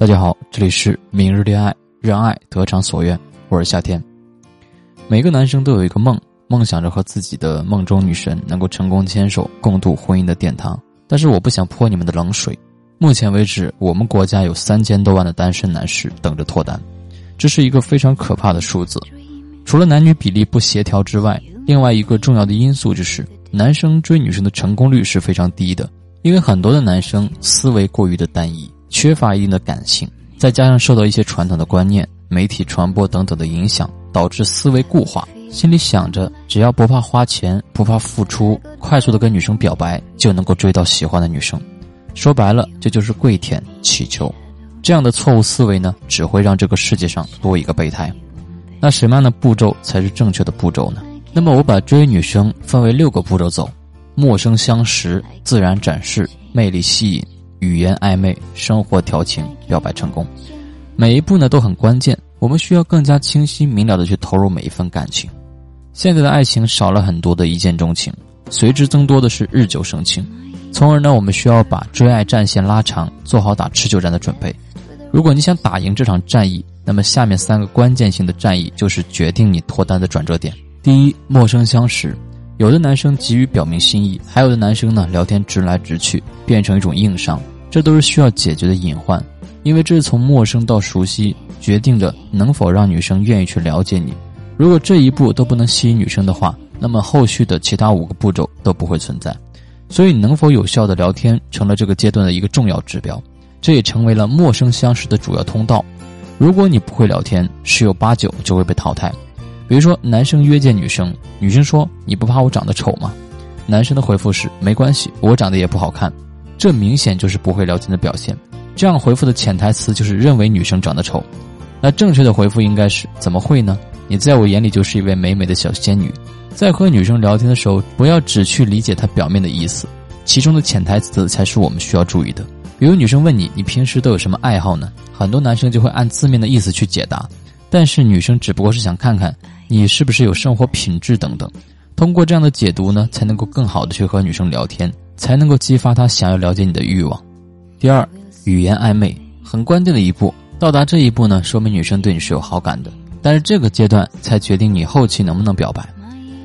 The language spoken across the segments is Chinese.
大家好，这里是明日恋爱，让爱得偿所愿。我是夏天。每个男生都有一个梦，梦想着和自己的梦中女神能够成功牵手，共度婚姻的殿堂。但是我不想泼你们的冷水。目前为止，我们国家有三千多万的单身男士等着脱单，这是一个非常可怕的数字。除了男女比例不协调之外，另外一个重要的因素就是，男生追女生的成功率是非常低的，因为很多的男生思维过于的单一。缺乏一定的感性，再加上受到一些传统的观念、媒体传播等等的影响，导致思维固化，心里想着只要不怕花钱、不怕付出，快速的跟女生表白就能够追到喜欢的女生。说白了，这就是跪舔乞求。这样的错误思维呢，只会让这个世界上多一个备胎。那什么样的步骤才是正确的步骤呢？那么我把追女生分为六个步骤走：陌生相识、自然展示、魅力吸引。语言暧昧，生活调情，表白成功，每一步呢都很关键。我们需要更加清晰明了的去投入每一份感情。现在的爱情少了很多的一见钟情，随之增多的是日久生情，从而呢，我们需要把追爱战线拉长，做好打持久战的准备。如果你想打赢这场战役，那么下面三个关键性的战役就是决定你脱单的转折点。第一，陌生相识。有的男生急于表明心意，还有的男生呢，聊天直来直去，变成一种硬伤，这都是需要解决的隐患，因为这是从陌生到熟悉，决定着能否让女生愿意去了解你。如果这一步都不能吸引女生的话，那么后续的其他五个步骤都不会存在。所以，能否有效的聊天，成了这个阶段的一个重要指标，这也成为了陌生相识的主要通道。如果你不会聊天，十有八九就会被淘汰。比如说，男生约见女生，女生说：“你不怕我长得丑吗？”男生的回复是：“没关系，我长得也不好看。”这明显就是不会聊天的表现。这样回复的潜台词就是认为女生长得丑。那正确的回复应该是：“怎么会呢？你在我眼里就是一位美美的小仙女。”在和女生聊天的时候，不要只去理解她表面的意思，其中的潜台词才是我们需要注意的。比如女生问你：“你平时都有什么爱好呢？”很多男生就会按字面的意思去解答，但是女生只不过是想看看。你是不是有生活品质等等？通过这样的解读呢，才能够更好的去和女生聊天，才能够激发她想要了解你的欲望。第二，语言暧昧很关键的一步，到达这一步呢，说明女生对你是有好感的。但是这个阶段才决定你后期能不能表白，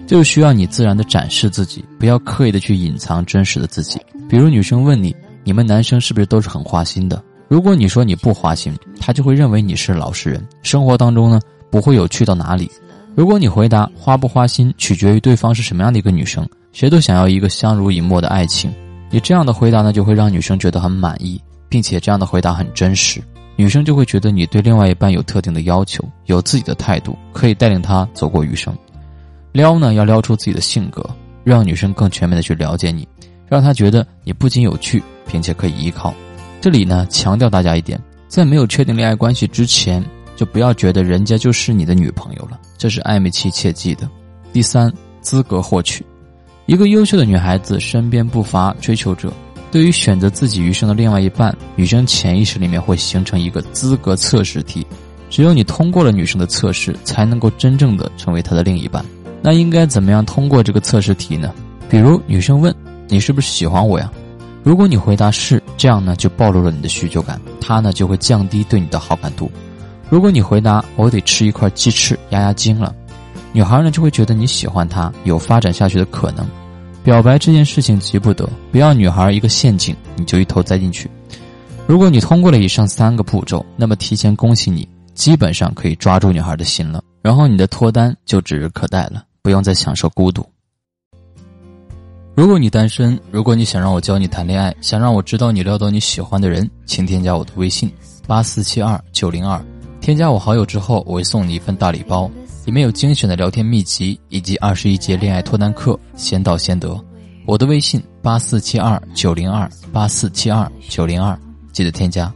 就需要你自然的展示自己，不要刻意的去隐藏真实的自己。比如女生问你，你们男生是不是都是很花心的？如果你说你不花心，他就会认为你是老实人，生活当中呢不会有趣到哪里。如果你回答花不花心取决于对方是什么样的一个女生，谁都想要一个相濡以沫的爱情。你这样的回答呢，就会让女生觉得很满意，并且这样的回答很真实，女生就会觉得你对另外一半有特定的要求，有自己的态度，可以带领她走过余生。撩呢，要撩出自己的性格，让女生更全面的去了解你，让她觉得你不仅有趣，并且可以依靠。这里呢，强调大家一点，在没有确定恋爱关系之前。就不要觉得人家就是你的女朋友了，这是暧昧期切记的。第三，资格获取，一个优秀的女孩子身边不乏追求者，对于选择自己余生的另外一半，女生潜意识里面会形成一个资格测试题，只有你通过了女生的测试，才能够真正的成为她的另一半。那应该怎么样通过这个测试题呢？比如女生问你是不是喜欢我呀？如果你回答是，这样呢就暴露了你的需求感，她呢就会降低对你的好感度。如果你回答我得吃一块鸡翅压压惊了，女孩呢就会觉得你喜欢她，有发展下去的可能。表白这件事情急不得，不要女孩一个陷阱你就一头栽进去。如果你通过了以上三个步骤，那么提前恭喜你，基本上可以抓住女孩的心了。然后你的脱单就指日可待了，不用再享受孤独。如果你单身，如果你想让我教你谈恋爱，想让我知道你撩到你喜欢的人，请添加我的微信八四七二九零二。添加我好友之后，我会送你一份大礼包，里面有精选的聊天秘籍以及二十一节恋爱脱单课，先到先得。我的微信八四七二九零二八四七二九零二，记得添加。